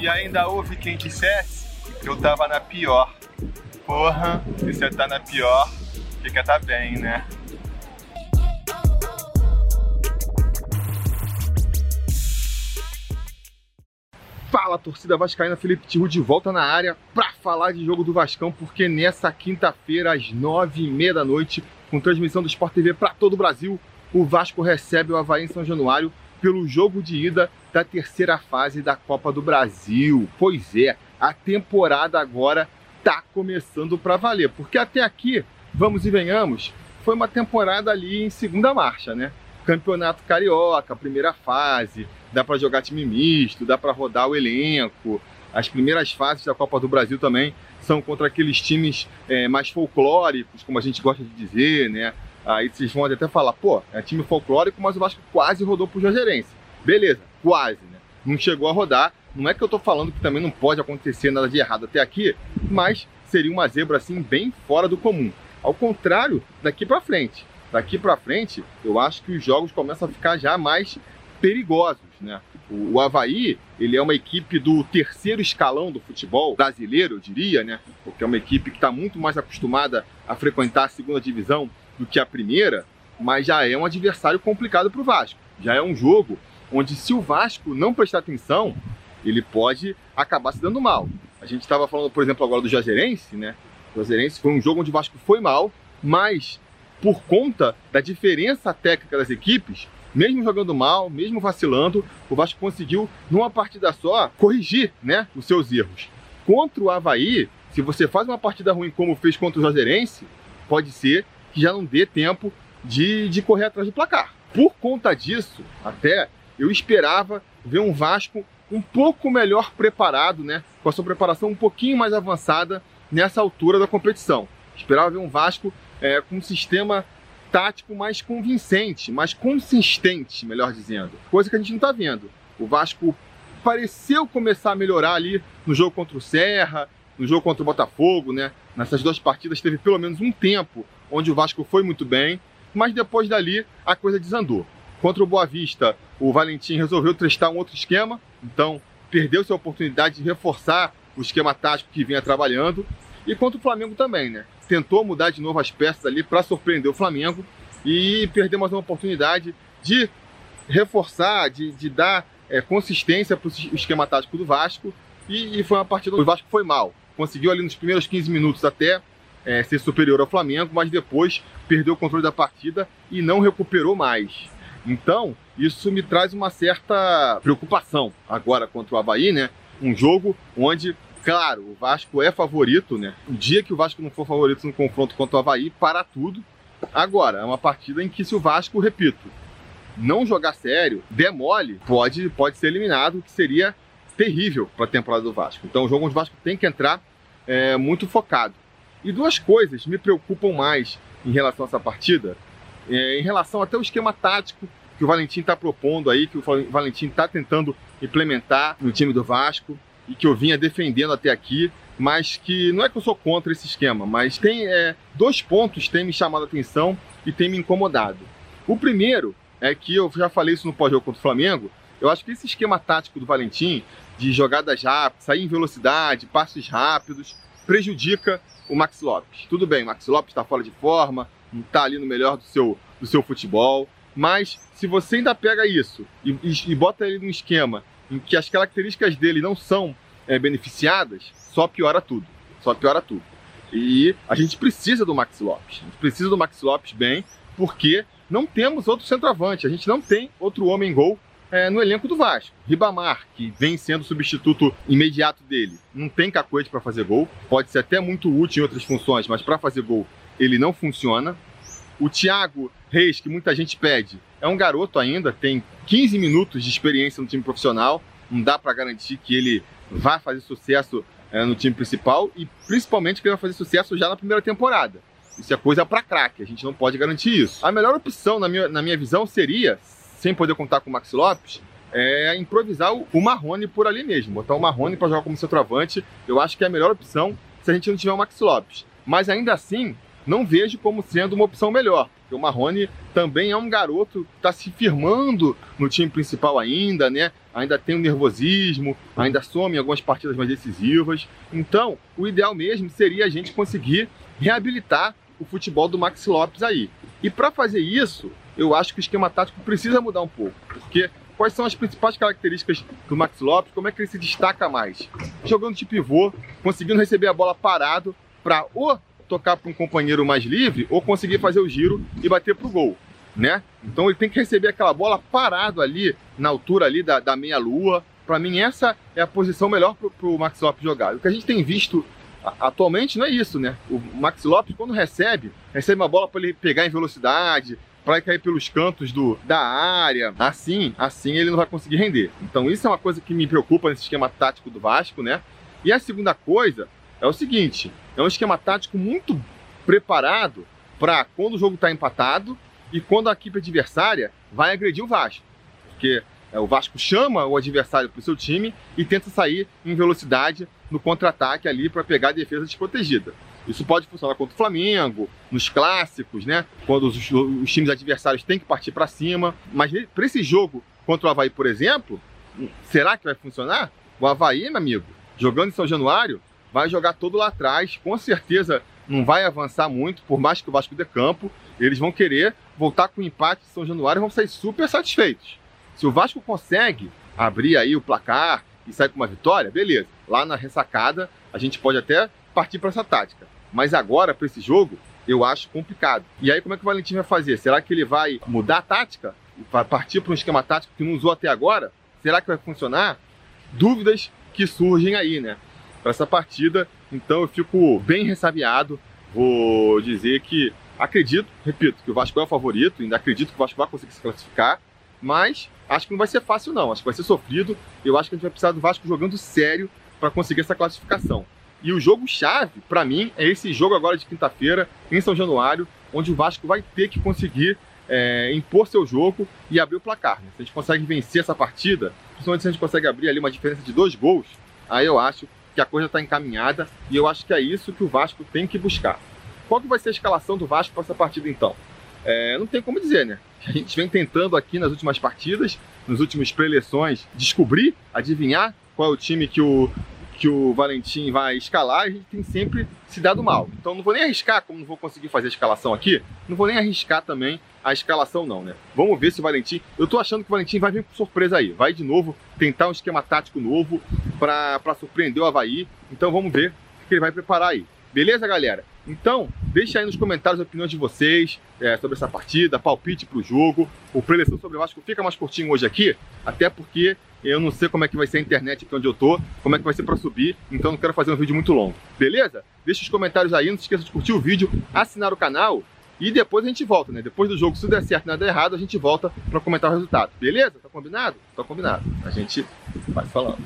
E ainda houve quem dissesse que eu tava na pior. Porra, se você tá na pior, fica tá bem, né? Fala, torcida vascaína, Felipe Tiru de volta na área para falar de jogo do Vascão, porque nessa quinta-feira, às nove e meia da noite, com transmissão do Sport TV para todo o Brasil, o Vasco recebe o Havaí em São Januário pelo jogo de ida da terceira fase da Copa do Brasil. Pois é, a temporada agora tá começando para valer, porque até aqui, vamos e venhamos, foi uma temporada ali em segunda marcha, né? Campeonato Carioca, primeira fase, dá para jogar time misto, dá para rodar o elenco. As primeiras fases da Copa do Brasil também são contra aqueles times é, mais folclóricos, como a gente gosta de dizer, né? Aí vocês vão até falar, pô, é time folclórico, mas o Vasco quase rodou pro Juazeirense. Beleza, quase, né? Não chegou a rodar. Não é que eu tô falando que também não pode acontecer nada de errado até aqui, mas seria uma zebra assim bem fora do comum. Ao contrário, daqui para frente. Daqui para frente, eu acho que os jogos começam a ficar já mais perigosos, né? O, o Havaí, ele é uma equipe do terceiro escalão do futebol brasileiro, eu diria, né? Porque é uma equipe que está muito mais acostumada a frequentar a segunda divisão do que a primeira, mas já é um adversário complicado para o Vasco. Já é um jogo onde, se o Vasco não prestar atenção, ele pode acabar se dando mal. A gente estava falando, por exemplo, agora do Juazeirense, né? O foi um jogo onde o Vasco foi mal, mas por conta da diferença técnica das equipes, mesmo jogando mal, mesmo vacilando, o Vasco conseguiu, numa partida só, corrigir né, os seus erros. Contra o Havaí, se você faz uma partida ruim como fez contra o Juazeirense, pode ser que já não dê tempo de, de correr atrás do placar. Por conta disso, até eu esperava ver um Vasco um pouco melhor preparado, né, com a sua preparação um pouquinho mais avançada nessa altura da competição. Esperava ver um Vasco é, com um sistema tático mais convincente, mais consistente, melhor dizendo. Coisa que a gente não está vendo. O Vasco pareceu começar a melhorar ali no jogo contra o Serra, no jogo contra o Botafogo, né? Nessas duas partidas teve pelo menos um tempo onde o Vasco foi muito bem, mas depois dali a coisa desandou. Contra o Boa Vista, o Valentim resolveu testar um outro esquema, então perdeu sua oportunidade de reforçar o esquema tático que vinha trabalhando. E contra o Flamengo também, né? Tentou mudar de novo as peças ali para surpreender o Flamengo e perdeu mais uma oportunidade de reforçar, de, de dar é, consistência para o esquema tático do Vasco. E, e, foi uma partida onde o Vasco foi mal. Conseguiu ali nos primeiros 15 minutos até é, ser superior ao Flamengo, mas depois perdeu o controle da partida e não recuperou mais. Então, isso me traz uma certa preocupação agora contra o Havaí, né? Um jogo onde Claro, o Vasco é favorito, né? O dia que o Vasco não for favorito no confronto contra o Havaí, para tudo. Agora, é uma partida em que se o Vasco, repito, não jogar sério, demole, pode, pode ser eliminado, o que seria terrível para a temporada do Vasco. Então, o jogo onde o Vasco tem que entrar é, muito focado. E duas coisas me preocupam mais em relação a essa partida, é, em relação até o esquema tático que o Valentim está propondo aí, que o Valentim está tentando implementar no time do Vasco e que eu vinha defendendo até aqui, mas que não é que eu sou contra esse esquema, mas tem é, dois pontos têm me chamado a atenção e têm me incomodado. O primeiro é que eu já falei isso no pós-jogo contra o Flamengo, eu acho que esse esquema tático do Valentim, de jogadas rápidas, sair em velocidade, passos rápidos, prejudica o Max Lopes. Tudo bem, o Max Lopes está fora de forma, não está ali no melhor do seu, do seu futebol, mas se você ainda pega isso e, e, e bota ele num esquema em que as características dele não são é, beneficiadas, só piora tudo. Só piora tudo. E a gente precisa do Max Lopes. A gente precisa do Max Lopes bem, porque não temos outro centroavante. A gente não tem outro homem gol é, no elenco do Vasco. Ribamar, que vem sendo substituto imediato dele, não tem cacoete para fazer gol. Pode ser até muito útil em outras funções, mas para fazer gol ele não funciona. O Thiago Reis, que muita gente pede, é um garoto ainda, tem 15 minutos de experiência no time profissional, não dá para garantir que ele vai fazer sucesso é, no time principal e principalmente que ele vai fazer sucesso já na primeira temporada. Isso é coisa para craque, a gente não pode garantir isso. A melhor opção, na minha, na minha visão, seria, sem poder contar com o Max Lopes, é improvisar o, Marrone por ali mesmo, botar o Marrone para jogar como centroavante. Eu acho que é a melhor opção se a gente não tiver o Max Lopes. Mas ainda assim, não vejo como sendo uma opção melhor. Porque o Marrone também é um garoto que está se firmando no time principal ainda, né? Ainda tem um nervosismo, ainda some em algumas partidas mais decisivas. Então, o ideal mesmo seria a gente conseguir reabilitar o futebol do Max Lopes aí. E para fazer isso, eu acho que o esquema tático precisa mudar um pouco. Porque quais são as principais características do Max Lopes? Como é que ele se destaca mais? Jogando de pivô, conseguindo receber a bola parado para o tocar para um companheiro mais livre ou conseguir fazer o giro e bater para o gol. Né? Então ele tem que receber aquela bola parado ali, na altura ali da, da meia-lua. Para mim, essa é a posição melhor para o Max Lopes jogar. O que a gente tem visto atualmente não é isso, né? O Max Lopes, quando recebe, recebe uma bola para ele pegar em velocidade, para cair pelos cantos do, da área. Assim, assim ele não vai conseguir render. Então isso é uma coisa que me preocupa nesse esquema tático do Vasco, né? E a segunda coisa é o seguinte: é um esquema tático muito preparado para quando o jogo está empatado e quando a equipe adversária vai agredir o Vasco. Porque é, o Vasco chama o adversário para o seu time e tenta sair em velocidade no contra-ataque ali para pegar a defesa desprotegida. Isso pode funcionar contra o Flamengo, nos clássicos, né? Quando os, os times adversários têm que partir para cima. Mas para esse jogo contra o Havaí, por exemplo, será que vai funcionar? O Havaí, meu amigo, jogando em São Januário, vai jogar todo lá atrás, com certeza não vai avançar muito, por mais que o Vasco dê campo, eles vão querer voltar com o empate de São Januário e vão sair super satisfeitos. Se o Vasco consegue abrir aí o placar e sair com uma vitória, beleza. Lá na ressacada, a gente pode até partir para essa tática. Mas agora, para esse jogo, eu acho complicado. E aí, como é que o Valentim vai fazer? Será que ele vai mudar a tática? Vai partir para um esquema tático que não usou até agora? Será que vai funcionar? Dúvidas que surgem aí, né? para essa partida. Então eu fico bem ressabiado. Vou dizer que acredito, repito, que o Vasco é o favorito, ainda acredito que o Vasco vai conseguir se classificar, mas acho que não vai ser fácil não, acho que vai ser sofrido. Eu acho que a gente vai precisar do Vasco jogando sério para conseguir essa classificação. E o jogo chave, para mim, é esse jogo agora de quinta-feira em São Januário, onde o Vasco vai ter que conseguir é, impor seu jogo e abrir o placar. Né? Se a gente consegue vencer essa partida, principalmente se a gente consegue abrir ali uma diferença de dois gols, aí eu acho que a coisa está encaminhada e eu acho que é isso que o Vasco tem que buscar. Qual que vai ser a escalação do Vasco para essa partida então? É, não tem como dizer, né? A gente vem tentando aqui nas últimas partidas, nas últimas preleções, descobrir, adivinhar qual é o time que o, que o Valentim vai escalar, a gente tem sempre se dado mal. Então não vou nem arriscar, como não vou conseguir fazer a escalação aqui, não vou nem arriscar também a escalação não, né? Vamos ver se o Valentim... Eu tô achando que o Valentim vai vir com surpresa aí. Vai de novo tentar um esquema tático novo para surpreender o Havaí. Então vamos ver o que ele vai preparar aí. Beleza, galera? Então, deixa aí nos comentários as opiniões de vocês é, sobre essa partida, palpite para o jogo. O preleção sobre o Vasco fica mais curtinho hoje aqui, até porque eu não sei como é que vai ser a internet aqui onde eu tô, como é que vai ser para subir, então não quero fazer um vídeo muito longo. Beleza? Deixa os comentários aí, não se esqueça de curtir o vídeo, assinar o canal e depois a gente volta, né? Depois do jogo, se der certo e nada errado, a gente volta para comentar o resultado. Beleza? Tá combinado? Tá combinado. A gente vai falando.